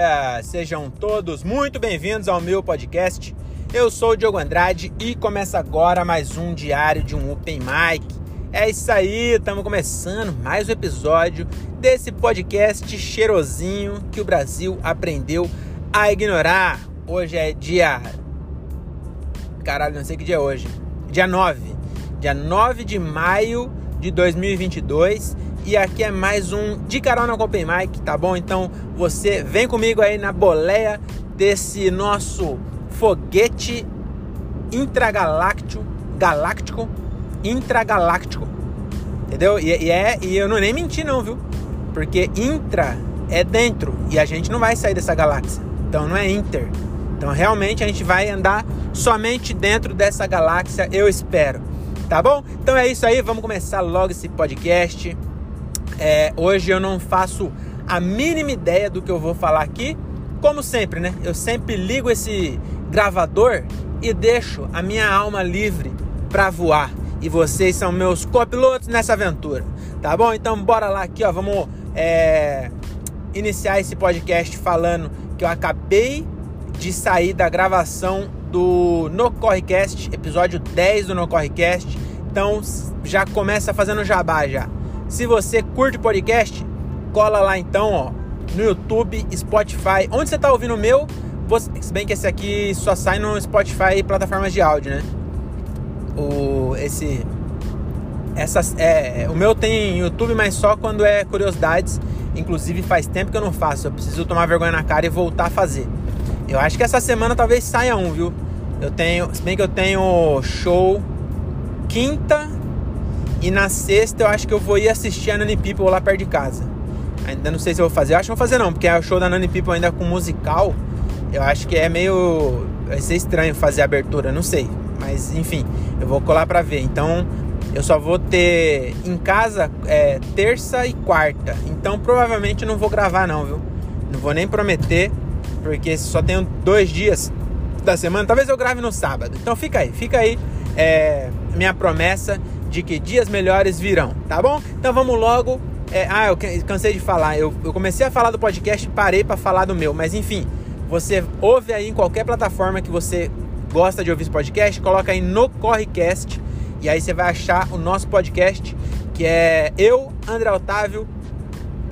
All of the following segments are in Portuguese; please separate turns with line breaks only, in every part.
dia! Sejam todos muito bem-vindos ao meu podcast. Eu sou o Diogo Andrade e começa agora mais um diário de um Open Mic. É isso aí, estamos começando mais um episódio desse podcast cheirosinho que o Brasil aprendeu a ignorar. Hoje é dia. Caralho, não sei que dia é hoje. Dia 9. Dia 9 de maio de 2022 e aqui é mais um de carona com Open Mic, tá bom? Então você vem comigo aí na boleia desse nosso foguete intragaláctico, galáctico, intragaláctico, entendeu? E, e, é e eu não nem menti não, viu? Porque intra é dentro e a gente não vai sair dessa galáxia, então não é inter. Então realmente a gente vai andar somente dentro dessa galáxia, eu espero. Tá bom? Então é isso aí, vamos começar logo esse podcast. É, hoje eu não faço a mínima ideia do que eu vou falar aqui. Como sempre, né? Eu sempre ligo esse gravador e deixo a minha alma livre para voar. E vocês são meus copilotos nessa aventura, tá bom? Então bora lá aqui, ó. Vamos é, iniciar esse podcast falando que eu acabei de sair da gravação do No Correcast, episódio 10 do No Correcast. Então já começa fazendo jabá já. Se você curte podcast, cola lá então, ó, no YouTube, Spotify. Onde você tá ouvindo o meu? Você, se bem que esse aqui só sai no Spotify e plataformas de áudio, né? O esse essas é, o meu tem YouTube, mas só quando é curiosidades. Inclusive faz tempo que eu não faço. Eu preciso tomar vergonha na cara e voltar a fazer. Eu acho que essa semana talvez saia um, viu? Eu tenho, se bem que eu tenho show quinta e na sexta eu acho que eu vou ir assistir a Nani People lá perto de casa. Ainda não sei se eu vou fazer. Eu acho que vou fazer não, porque é o show da Nani People ainda com musical. Eu acho que é meio. Vai ser estranho fazer a abertura, não sei. Mas enfim, eu vou colar pra ver. Então eu só vou ter em casa é, terça e quarta. Então provavelmente não vou gravar não, viu? Não vou nem prometer, porque só tenho dois dias da semana. Talvez eu grave no sábado. Então fica aí, fica aí. É, minha promessa de que dias melhores virão, tá bom? Então vamos logo. É, ah, eu cansei de falar. Eu, eu comecei a falar do podcast e parei para falar do meu. Mas enfim, você ouve aí em qualquer plataforma que você gosta de ouvir esse podcast, coloca aí no Correcast e aí você vai achar o nosso podcast, que é eu, André Otávio,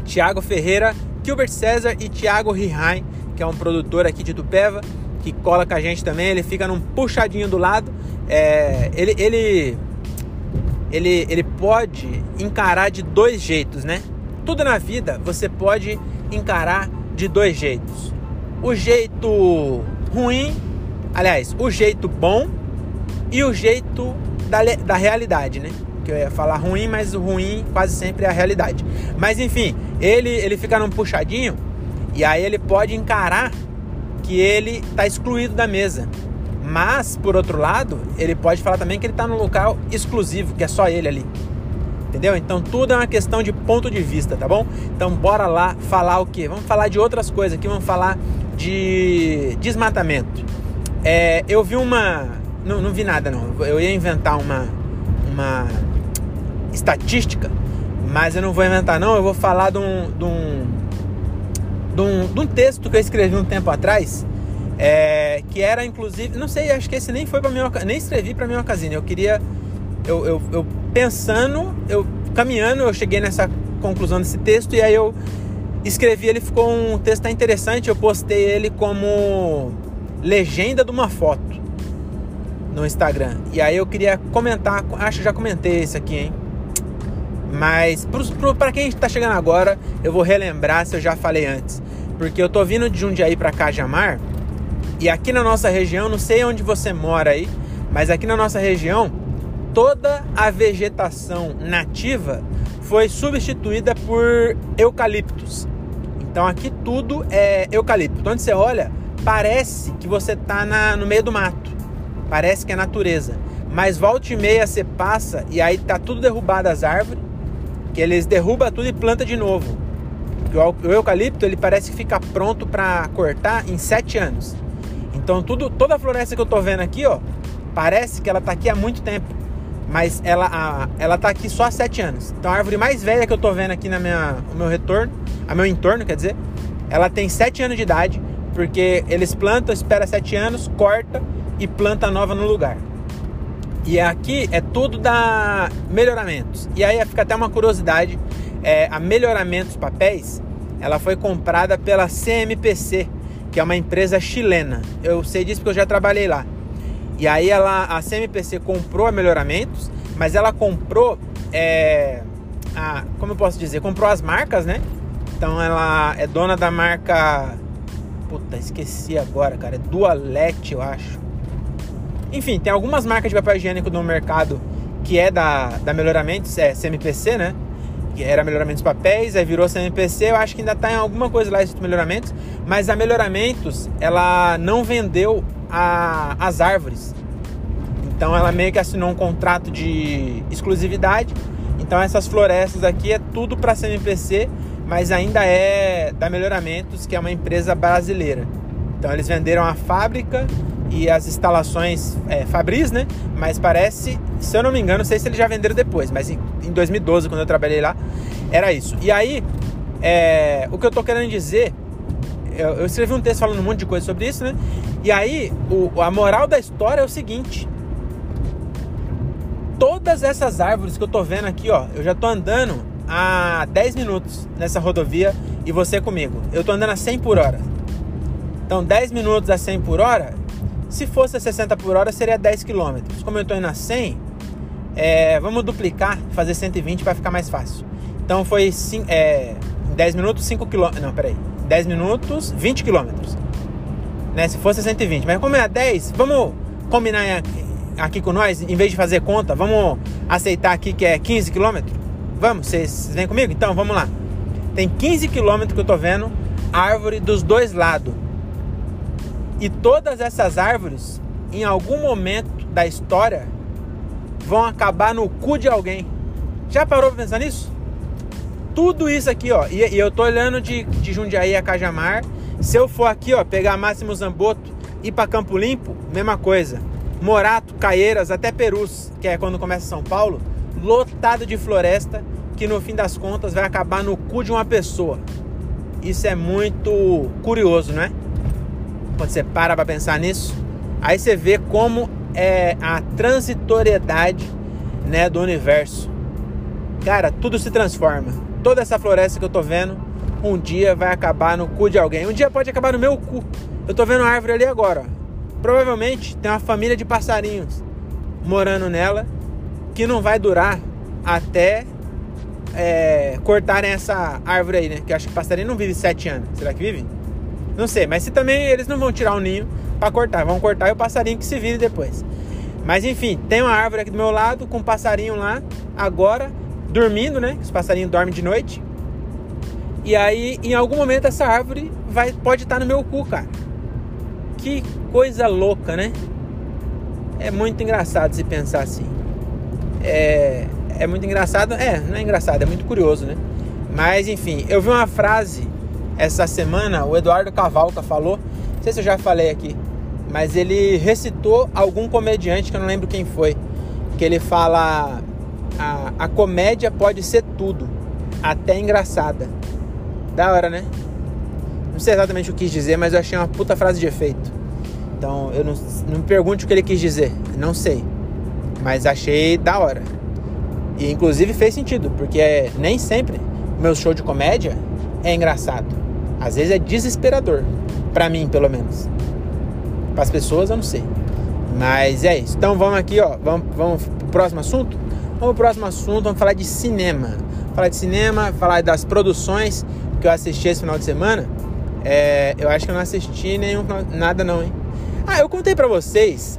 Thiago Ferreira, Gilbert César e Thiago Rihain, que é um produtor aqui de Tupéva, que cola com a gente também. Ele fica num puxadinho do lado. É, ele, ele ele, ele pode encarar de dois jeitos, né? Tudo na vida você pode encarar de dois jeitos. O jeito ruim, aliás, o jeito bom e o jeito da, da realidade, né? Que eu ia falar ruim, mas o ruim quase sempre é a realidade. Mas enfim, ele, ele fica num puxadinho e aí ele pode encarar que ele está excluído da mesa. Mas, por outro lado, ele pode falar também que ele está num local exclusivo, que é só ele ali. Entendeu? Então tudo é uma questão de ponto de vista, tá bom? Então bora lá falar o que? Vamos falar de outras coisas aqui, vamos falar de desmatamento. É, eu vi uma. Não, não vi nada não. Eu ia inventar uma, uma estatística, mas eu não vou inventar não, eu vou falar de um, de um, de um, de um texto que eu escrevi um tempo atrás é, que era inclusive, não sei, acho que esse nem foi para minha, nem escrevi para minha ocasião. Eu queria, eu, eu, eu, pensando, eu caminhando, eu cheguei nessa conclusão desse texto e aí eu escrevi. Ele ficou um texto interessante. Eu postei ele como legenda de uma foto no Instagram. E aí eu queria comentar, acho que já comentei isso aqui, hein? Mas para quem está chegando agora, eu vou relembrar se eu já falei antes. Porque eu tô vindo de Jundiaí para Cajamar e aqui na nossa região, não sei onde você mora aí, mas aqui na nossa região, toda a vegetação nativa foi substituída por eucaliptos. Então aqui tudo é eucalipto. Então, onde você olha, parece que você está no meio do mato. Parece que é natureza. Mas volta e meia você passa e aí tá tudo derrubado as árvores, que eles derrubam tudo e planta de novo. O eucalipto ele parece que fica pronto para cortar em sete anos. Então tudo, toda a floresta que eu tô vendo aqui, ó, parece que ela tá aqui há muito tempo. Mas ela, a, ela tá aqui só há sete anos. Então a árvore mais velha que eu tô vendo aqui na minha, no meu retorno, a meu entorno, quer dizer, ela tem 7 anos de idade, porque eles plantam, espera 7 anos, corta e planta nova no lugar. E aqui é tudo da melhoramentos. E aí fica até uma curiosidade, é, a Melhoramentos Papéis, ela foi comprada pela CMPC, que é uma empresa chilena. Eu sei disso porque eu já trabalhei lá. E aí ela, a CMPC comprou a Melhoramentos, mas ela comprou, é, a, como eu posso dizer, comprou as marcas, né? Então ela é dona da marca, puta, esqueci agora, cara, é Dualete, eu acho. Enfim, tem algumas marcas de papel higiênico no mercado que é da, da Melhoramentos, é CMPC, né? Era Melhoramentos Papéis, aí virou CMPC. Eu acho que ainda tá em alguma coisa lá escrito Melhoramentos, mas a Melhoramentos, ela não vendeu a, as árvores. Então ela meio que assinou um contrato de exclusividade. Então essas florestas aqui é tudo para CMPC, mas ainda é da Melhoramentos, que é uma empresa brasileira. Então eles venderam a fábrica e as instalações é, Fabris, né? Mas parece, se eu não me engano, não sei se eles já venderam depois, mas em, em 2012, quando eu trabalhei lá, era isso. E aí, é, o que eu tô querendo dizer, eu, eu, escrevi um texto falando um monte de coisa sobre isso, né? E aí, o, a moral da história é o seguinte: todas essas árvores que eu tô vendo aqui, ó, eu já tô andando há 10 minutos nessa rodovia e você comigo. Eu tô andando a 100 por hora. Então, 10 minutos a 100 por hora, se fosse a 60 por hora, seria 10 km. Como eu tô indo a 100, é, vamos duplicar, fazer 120 para ficar mais fácil. Então, foi é, 10 minutos, 5 km. Não, peraí. 10 minutos, 20 km. Né? Se fosse 120. Mas como é a 10, vamos combinar aqui com nós, em vez de fazer conta, vamos aceitar aqui que é 15 km? Vamos, vocês vêm comigo? Então, vamos lá. Tem 15 km que eu tô vendo árvore dos dois lados. E todas essas árvores, em algum momento da história, vão acabar no cu de alguém. Já parou pra pensar nisso? Tudo isso aqui, ó. E, e eu tô olhando de, de Jundiaí a Cajamar. Se eu for aqui, ó, pegar Máximo Zamboto e ir pra Campo Limpo, mesma coisa. Morato, Caieiras, até Perus, que é quando começa São Paulo, lotado de floresta, que no fim das contas vai acabar no cu de uma pessoa. Isso é muito curioso, não é? Quando você para para pensar nisso, aí você vê como é a transitoriedade né, do universo. Cara, tudo se transforma. Toda essa floresta que eu tô vendo, um dia vai acabar no cu de alguém. Um dia pode acabar no meu cu. Eu tô vendo uma árvore ali agora. Provavelmente tem uma família de passarinhos morando nela que não vai durar até é, cortarem essa árvore aí, né? Que eu acho que passarinho não vive sete anos. Será que vive? Não sei, mas se também eles não vão tirar o ninho para cortar, vão cortar e o passarinho que se vire depois. Mas enfim, tem uma árvore aqui do meu lado com um passarinho lá agora dormindo, né? Os passarinhos dormem de noite. E aí, em algum momento essa árvore vai pode estar no meu cu, cara. Que coisa louca, né? É muito engraçado se pensar assim. É, é muito engraçado, é, não é engraçado, é muito curioso, né? Mas enfim, eu vi uma frase essa semana o Eduardo Cavalca falou, não sei se eu já falei aqui, mas ele recitou algum comediante que eu não lembro quem foi, que ele fala a, a comédia pode ser tudo, até engraçada. Da hora, né? Não sei exatamente o que quis dizer, mas eu achei uma puta frase de efeito. Então, eu não, não me pergunte o que ele quis dizer, não sei. Mas achei da hora. E inclusive fez sentido, porque nem sempre o meu show de comédia é engraçado. Às vezes é desesperador. para mim, pelo menos. Para as pessoas, eu não sei. Mas é isso. Então vamos aqui, ó. Vamos, vamos pro próximo assunto? Vamos pro próximo assunto. Vamos falar de cinema. Falar de cinema, falar das produções que eu assisti esse final de semana. É, eu acho que eu não assisti nenhum nada não, hein? Ah, eu contei para vocês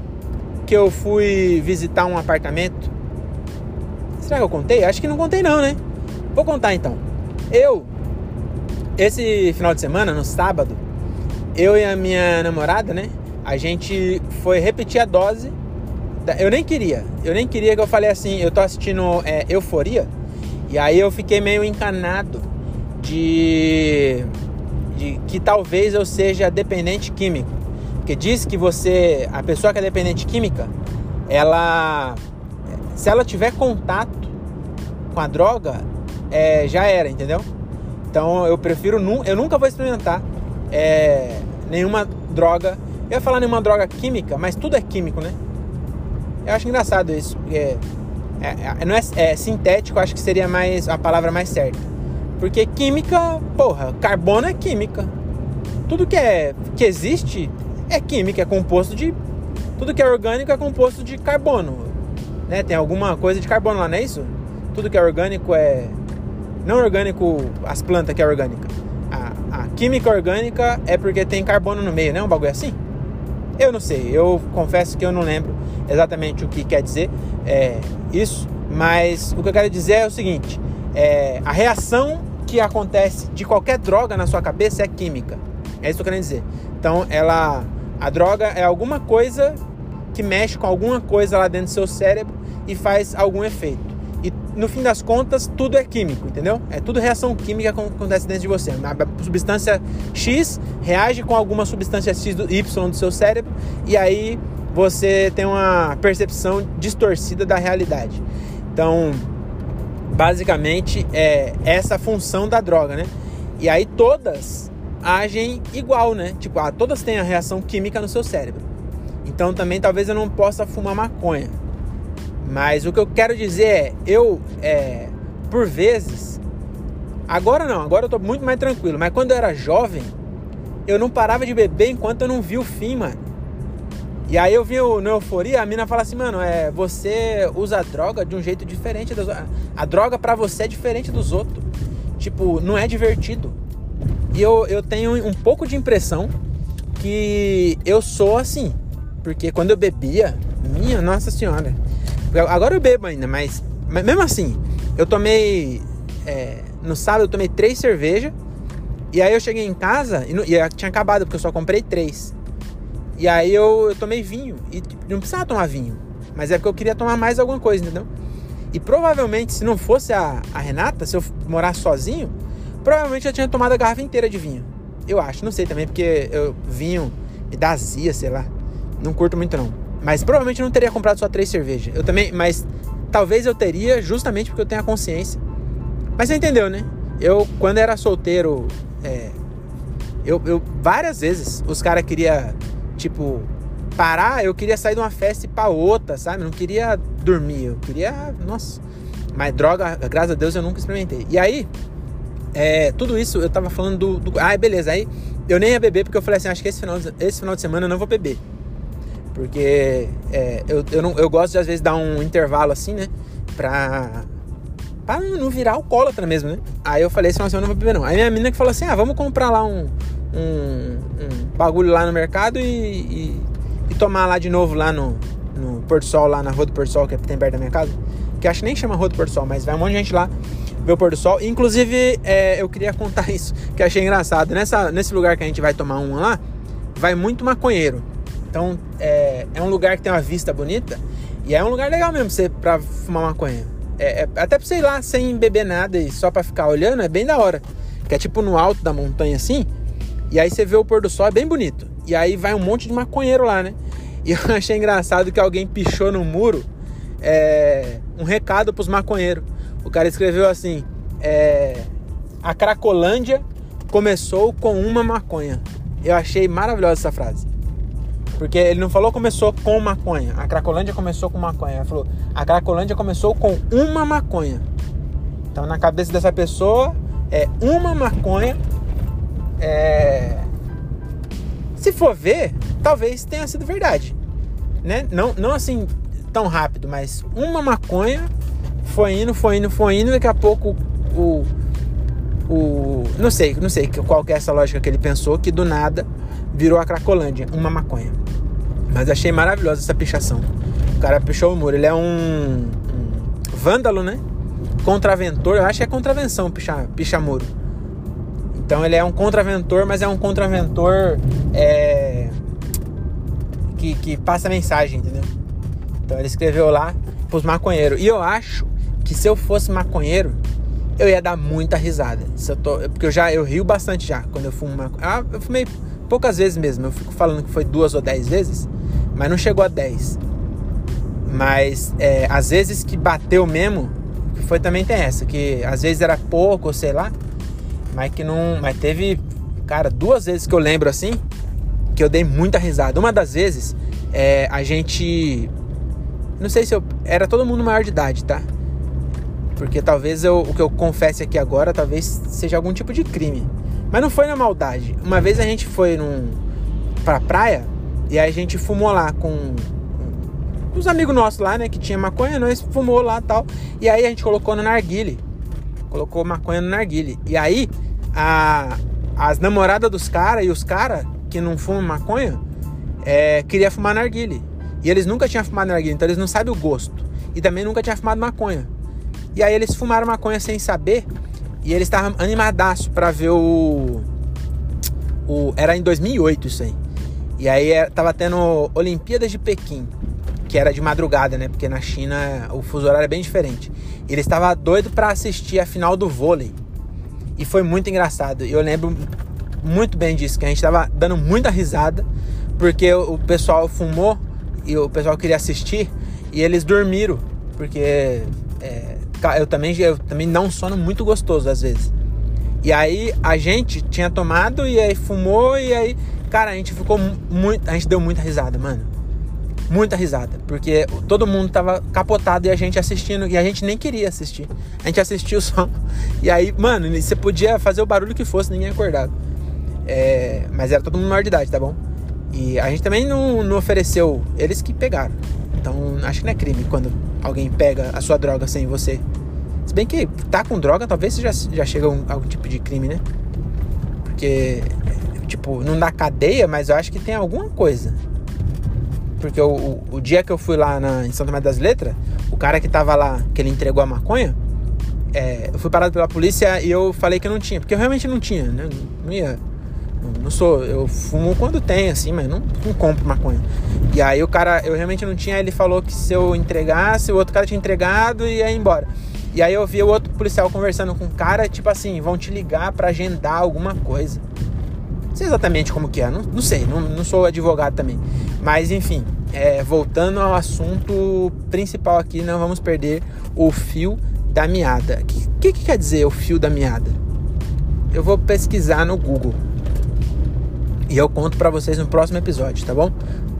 que eu fui visitar um apartamento. Será que eu contei? Acho que não contei não, né? Vou contar então. Eu esse final de semana, no sábado, eu e a minha namorada, né? A gente foi repetir a dose. Da... Eu nem queria, eu nem queria que eu falei assim. Eu tô assistindo é, Euforia e aí eu fiquei meio encanado de, de que talvez eu seja dependente químico. Porque diz que você, a pessoa que é dependente química, ela, se ela tiver contato com a droga, é, já era, entendeu? Então eu prefiro, eu nunca vou experimentar é, nenhuma droga. Eu ia falar nenhuma droga química, mas tudo é químico, né? Eu acho engraçado isso, é, é, não é, é sintético, acho que seria mais a palavra mais certa. Porque química, porra, carbono é química. Tudo que é que existe é química, é composto de tudo que é orgânico é composto de carbono, né? Tem alguma coisa de carbono lá, não é isso? Tudo que é orgânico é não orgânico, as plantas que é orgânica. A, a química orgânica é porque tem carbono no meio, né? Um bagulho assim? Eu não sei, eu confesso que eu não lembro exatamente o que quer dizer é, isso, mas o que eu quero dizer é o seguinte: é, a reação que acontece de qualquer droga na sua cabeça é química. É isso que eu quero dizer. Então, ela, a droga é alguma coisa que mexe com alguma coisa lá dentro do seu cérebro e faz algum efeito. E no fim das contas, tudo é químico, entendeu? É tudo reação química que acontece dentro de você. A substância X reage com alguma substância X do Y do seu cérebro e aí você tem uma percepção distorcida da realidade. Então, basicamente é essa função da droga, né? E aí todas agem igual, né? Tipo, ah, todas têm a reação química no seu cérebro. Então também talvez eu não possa fumar maconha. Mas o que eu quero dizer é, eu, é, por vezes, agora não, agora eu tô muito mais tranquilo, mas quando eu era jovem, eu não parava de beber enquanto eu não vi o fim, mano. E aí eu vi no Euforia, a mina fala assim, mano, é, você usa droga de um jeito diferente das A droga para você é diferente dos outros. Tipo, não é divertido. E eu, eu tenho um pouco de impressão que eu sou assim. Porque quando eu bebia, minha nossa senhora. Agora eu bebo ainda, mas, mas mesmo assim, eu tomei. É, no sábado eu tomei três cervejas. E aí eu cheguei em casa e, e tinha acabado, porque eu só comprei três. E aí eu, eu tomei vinho. E tipo, não precisava tomar vinho. Mas é porque eu queria tomar mais alguma coisa, entendeu? E provavelmente, se não fosse a, a Renata, se eu morasse sozinho, provavelmente eu tinha tomado a garrafa inteira de vinho. Eu acho, não sei também, porque eu vinho me dá azia, sei lá. Não curto muito não. Mas provavelmente não teria comprado só três cervejas. Eu também, mas talvez eu teria justamente porque eu tenho a consciência. Mas você entendeu, né? Eu, quando era solteiro, é, eu, eu várias vezes os caras queriam tipo, parar, eu queria sair de uma festa e ir pra outra, sabe? Não queria dormir, eu queria. Nossa. Mas droga, graças a Deus eu nunca experimentei. E aí, é, tudo isso eu tava falando do, do. Ah, beleza. Aí eu nem ia beber porque eu falei assim: acho que esse final, esse final de semana eu não vou beber. Porque é, eu, eu, não, eu gosto de às vezes dar um intervalo assim, né? Pra. Pra não virar alcoólatra mesmo, né? Aí eu falei: de semana eu não vou beber, não. Aí minha menina que falou assim: ah, vamos comprar lá um, um, um bagulho lá no mercado e, e, e, tomar lá de novo lá no, no Porto Sol, lá na Rua do Porto Sol, que tem perto da minha casa. Que acho que nem chama Rua do Porto Sol, mas vai um monte de gente lá ver o Porto Sol. Inclusive, é, eu queria contar isso, que achei engraçado. Nessa, nesse lugar que a gente vai tomar um lá, vai muito maconheiro. Então, é, é um lugar que tem uma vista bonita e é um lugar legal mesmo você, pra fumar maconha. É, é, até pra você ir lá sem beber nada e só pra ficar olhando, é bem da hora. Que é tipo no alto da montanha assim, e aí você vê o pôr do sol, é bem bonito. E aí vai um monte de maconheiro lá, né? E eu achei engraçado que alguém pichou no muro é, um recado pros maconheiros. O cara escreveu assim: é, A Cracolândia começou com uma maconha. Eu achei maravilhosa essa frase. Porque ele não falou começou com maconha. A Cracolândia começou com maconha. Ele falou: A Cracolândia começou com uma maconha. Então, na cabeça dessa pessoa, é uma maconha é... Se for ver, talvez tenha sido verdade. Né? Não, não assim tão rápido, mas uma maconha foi indo, foi indo, foi indo, daqui a pouco o. o não sei, não sei qual que é essa lógica que ele pensou, que do nada virou a Cracolândia, uma maconha. Mas achei maravilhosa essa pichação. O cara pichou o muro, ele é um, um vândalo, né? Contraventor, eu acho que é contravenção pichar, pichar muro. Então ele é um contraventor, mas é um contraventor é, que, que passa mensagem, entendeu? Então ele escreveu lá pros maconheiros. E eu acho que se eu fosse maconheiro, eu ia dar muita risada. Se eu tô, porque eu já eu rio bastante já quando eu fumo maconha. Ah, eu fumei poucas vezes mesmo. Eu fico falando que foi duas ou dez vezes, mas não chegou a dez. Mas é, às vezes que bateu mesmo, que foi também tem essa, que às vezes era pouco, ou sei lá. mas que não. Mas teve, cara, duas vezes que eu lembro assim, que eu dei muita risada. Uma das vezes, é, a gente. Não sei se eu. Era todo mundo maior de idade, tá? Porque talvez eu, o que eu confesse aqui agora, talvez seja algum tipo de crime. Mas não foi na maldade. Uma vez a gente foi num, pra praia e aí a gente fumou lá com uns amigos nossos lá, né? Que tinha maconha, nós fumou lá tal. E aí a gente colocou no narguile. Colocou maconha no narguile. E aí a, as namoradas dos caras e os caras que não fumam maconha é, queria fumar narguile. E eles nunca tinham fumado narguile, então eles não sabem o gosto. E também nunca tinham fumado maconha. E aí eles fumaram maconha sem saber. E eles estavam animadaço pra ver o, o. Era em 2008 isso aí. E aí é, tava tendo Olimpíadas de Pequim, que era de madrugada, né? Porque na China o fuso horário é bem diferente. E ele estava doido para assistir a final do vôlei. E foi muito engraçado. Eu lembro muito bem disso, que a gente tava dando muita risada, porque o pessoal fumou e o pessoal queria assistir e eles dormiram, porque é, eu também eu também sono muito gostoso às vezes. E aí a gente tinha tomado e aí fumou e aí, cara, a gente ficou muito, a gente deu muita risada, mano. Muita risada, porque todo mundo tava capotado e a gente assistindo e a gente nem queria assistir. A gente assistiu só. E aí, mano, você podia fazer o barulho que fosse, ninguém acordava. É, mas era todo mundo maior de idade, tá bom? E a gente também não, não ofereceu, eles que pegaram. Então acho que não é crime quando alguém pega a sua droga sem você. Se bem que tá com droga, talvez já, já chega a um, algum tipo de crime, né? Porque, tipo, não dá cadeia, mas eu acho que tem alguma coisa. Porque o, o, o dia que eu fui lá na, em Santa Maria das Letras, o cara que tava lá, que ele entregou a maconha, é, eu fui parado pela polícia e eu falei que não tinha, porque eu realmente não tinha, né? Não ia não sou, eu fumo quando tem, assim, mas não, não compro maconha. E aí o cara, eu realmente não tinha, ele falou que se eu entregasse, o outro cara tinha entregado e ia embora. E aí eu vi o outro policial conversando com o cara, tipo assim, vão te ligar para agendar alguma coisa. Sei exatamente como que é, não, não sei, não, não sou advogado também. Mas enfim, é, voltando ao assunto principal aqui, não vamos perder o fio da meada. O que, que, que quer dizer o fio da meada? Eu vou pesquisar no Google. E eu conto para vocês no próximo episódio, tá bom?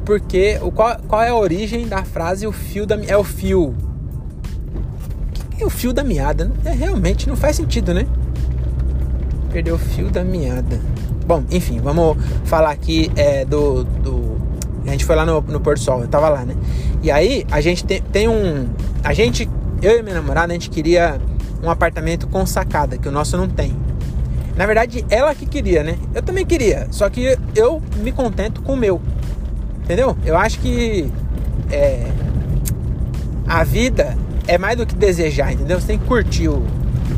Porque o, qual, qual é a origem da frase o fio da é o fio? Que é o fio da meada? É, realmente não faz sentido, né? Perdeu o fio da meada. Bom, enfim, vamos falar aqui é, do, do. A gente foi lá no, no Porto Sol, eu tava lá, né? E aí a gente tem, tem um. A gente, eu e minha namorada, a gente queria um apartamento com sacada, que o nosso não tem. Na verdade, ela que queria, né? Eu também queria, só que eu me contento com o meu. Entendeu? Eu acho que é, a vida é mais do que desejar, entendeu? Você tem que curtir o,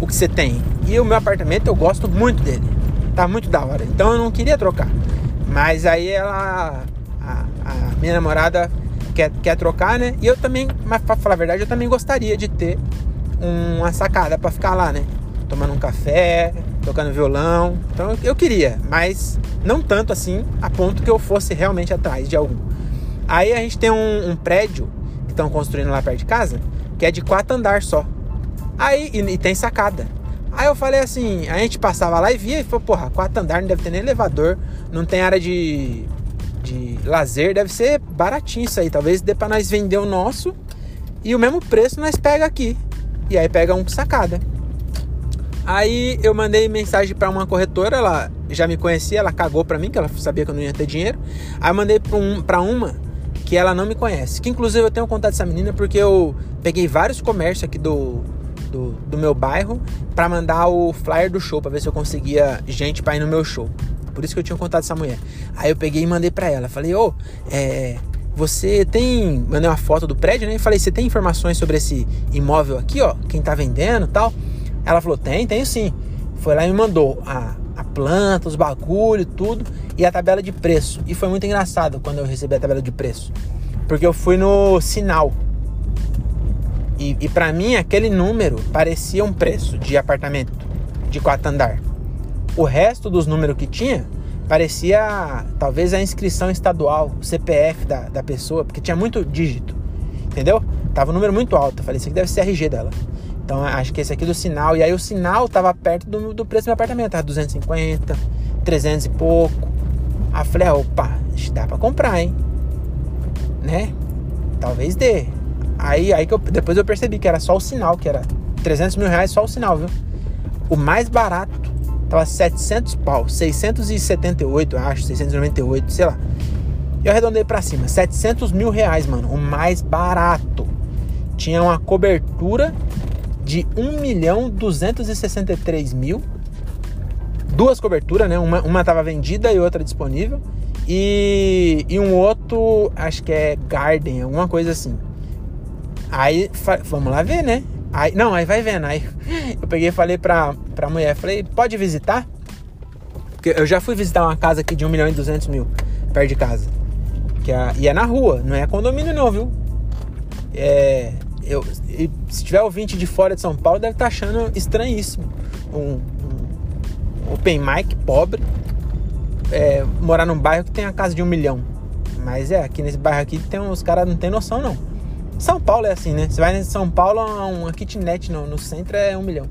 o que você tem. E o meu apartamento eu gosto muito dele. Tá muito da hora. Então eu não queria trocar. Mas aí ela. A, a minha namorada quer, quer trocar, né? E eu também, mas pra falar a verdade, eu também gostaria de ter uma sacada para ficar lá, né? Tomando um café, tocando violão. Então eu queria, mas não tanto assim a ponto que eu fosse realmente atrás de algum. Aí a gente tem um, um prédio que estão construindo lá perto de casa, que é de quatro andar só. Aí e, e, tem sacada. Aí eu falei assim, a gente passava lá e via e falou, porra, quatro andar não deve ter nem elevador, não tem área de, de lazer, deve ser baratinho isso aí. Talvez dê pra nós vender o nosso e o mesmo preço nós pega aqui. E aí pega um sacada. Aí eu mandei mensagem para uma corretora, ela já me conhecia, ela cagou para mim, que ela sabia que eu não ia ter dinheiro. Aí eu mandei para um, pra uma que ela não me conhece, que inclusive eu tenho contato dessa menina porque eu peguei vários comércios aqui do, do, do meu bairro para mandar o flyer do show, para ver se eu conseguia gente para ir no meu show. Por isso que eu tinha contato dessa mulher. Aí eu peguei e mandei para ela. Falei, ô, oh, é, você tem. Mandei uma foto do prédio, né? Falei, você tem informações sobre esse imóvel aqui, ó? Quem tá vendendo tal? Ela falou: tem, tenho sim. Foi lá e me mandou a, a planta, os bagulho, tudo e a tabela de preço. E foi muito engraçado quando eu recebi a tabela de preço, porque eu fui no sinal e, e para mim aquele número parecia um preço de apartamento de quatro andar. O resto dos números que tinha parecia talvez a inscrição estadual, o CPF da, da pessoa, porque tinha muito dígito, entendeu? Tava um número muito alto. Eu falei, isso aqui deve ser RG dela. Então acho que esse aqui do sinal. E aí o sinal tava perto do, do preço do meu apartamento. Tava 250, 300 e pouco. Aí eu falei, ah, opa, dá pra comprar, hein? Né? Talvez dê. Aí, aí que eu, depois eu percebi que era só o sinal, que era 300 mil reais só o sinal, viu? O mais barato tava 700 pau, 678, eu acho, 698, sei lá. Eu arredondei pra cima, 700 mil reais, mano, o mais barato. Tinha uma cobertura de 1 milhão 263 mil. Duas coberturas, né? Uma, uma tava vendida e outra disponível. E, e um outro, acho que é Garden, alguma coisa assim. Aí, vamos lá ver, né? Aí, não, aí vai vendo. Aí eu peguei e falei pra, pra mulher, falei, pode visitar? Porque eu já fui visitar uma casa aqui de 1 milhão e 200 mil, perto de casa. Que é, e é na rua, não é condomínio não, viu? É, eu, se tiver ouvinte de fora de São Paulo, deve estar tá achando estranhíssimo. Um, um open mic pobre, é, morar num bairro que tem a casa de um milhão. Mas é, aqui nesse bairro aqui tem os caras não tem noção não. São Paulo é assim, né? Você vai em São Paulo, uma kitnet no, no centro é um milhão.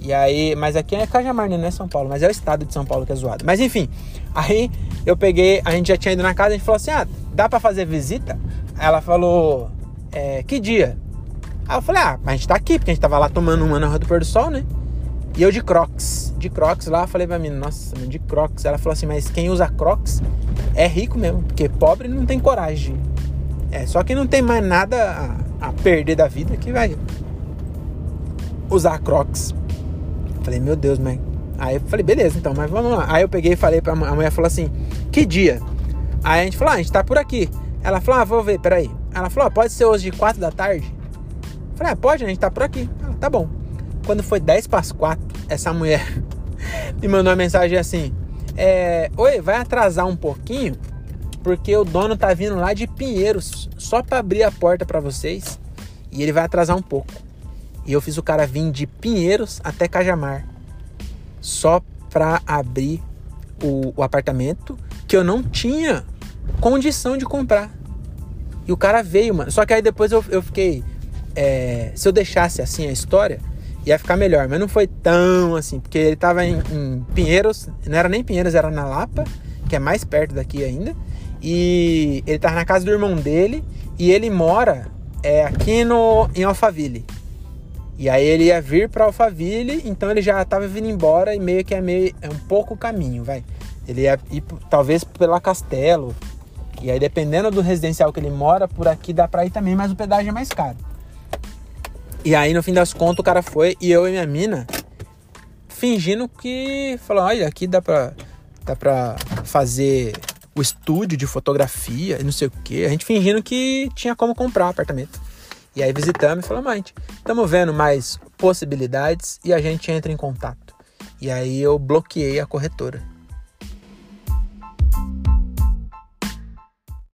E aí, mas aqui é Cajamar, né? Não é São Paulo, mas é o estado de São Paulo que é zoado. Mas enfim, aí eu peguei, a gente já tinha ido na casa, a gente falou assim: ah, dá pra fazer visita? Ela falou: é, que dia? Aí eu falei: ah, a gente tá aqui, porque a gente tava lá tomando uma na Rua do Pôr do Sol, né? E eu de Crocs. De Crocs lá, falei pra mim, nossa, de Crocs. Ela falou assim: mas quem usa Crocs é rico mesmo, porque pobre não tem coragem é, só que não tem mais nada a, a perder da vida que vai usar Crocs. Falei, meu Deus, mãe. Aí eu falei, beleza, então, mas vamos lá. Aí eu peguei e falei pra a mulher, falou assim, que dia? Aí a gente falou, ah, a gente tá por aqui. Ela falou, ah, vou ver, peraí. Ela falou, ah, pode ser hoje de 4 da tarde? falei, ah, pode, a gente tá por aqui. Ah, tá bom. Quando foi 10 para as 4, essa mulher me mandou uma mensagem assim, é, oi, vai atrasar um pouquinho? Porque o dono tá vindo lá de Pinheiros só para abrir a porta para vocês e ele vai atrasar um pouco. E eu fiz o cara vir de Pinheiros até Cajamar só para abrir o, o, apartamento que eu não tinha condição de comprar. E o cara veio, mano. Só que aí depois eu, eu fiquei. É, se eu deixasse assim a história, ia ficar melhor. Mas não foi tão assim, porque ele tava em, em Pinheiros, não era nem Pinheiros, era na Lapa, que é mais perto daqui ainda. E ele tava na casa do irmão dele e ele mora é, aqui no, em Alphaville. E aí ele ia vir para Alphaville, então ele já tava vindo embora e meio que é meio é um pouco caminho, vai. Ele ia ir talvez pela Castelo. E aí dependendo do residencial que ele mora, por aqui dá para ir também, mas o pedágio é mais caro. E aí no fim das contas o cara foi e eu e minha mina fingindo que falou, olha, aqui dá para dá para fazer o estúdio de fotografia e não sei o que. A gente fingindo que tinha como comprar apartamento. E aí visitamos e falamos, mãe, estamos vendo mais possibilidades e a gente entra em contato. E aí eu bloqueei a corretora.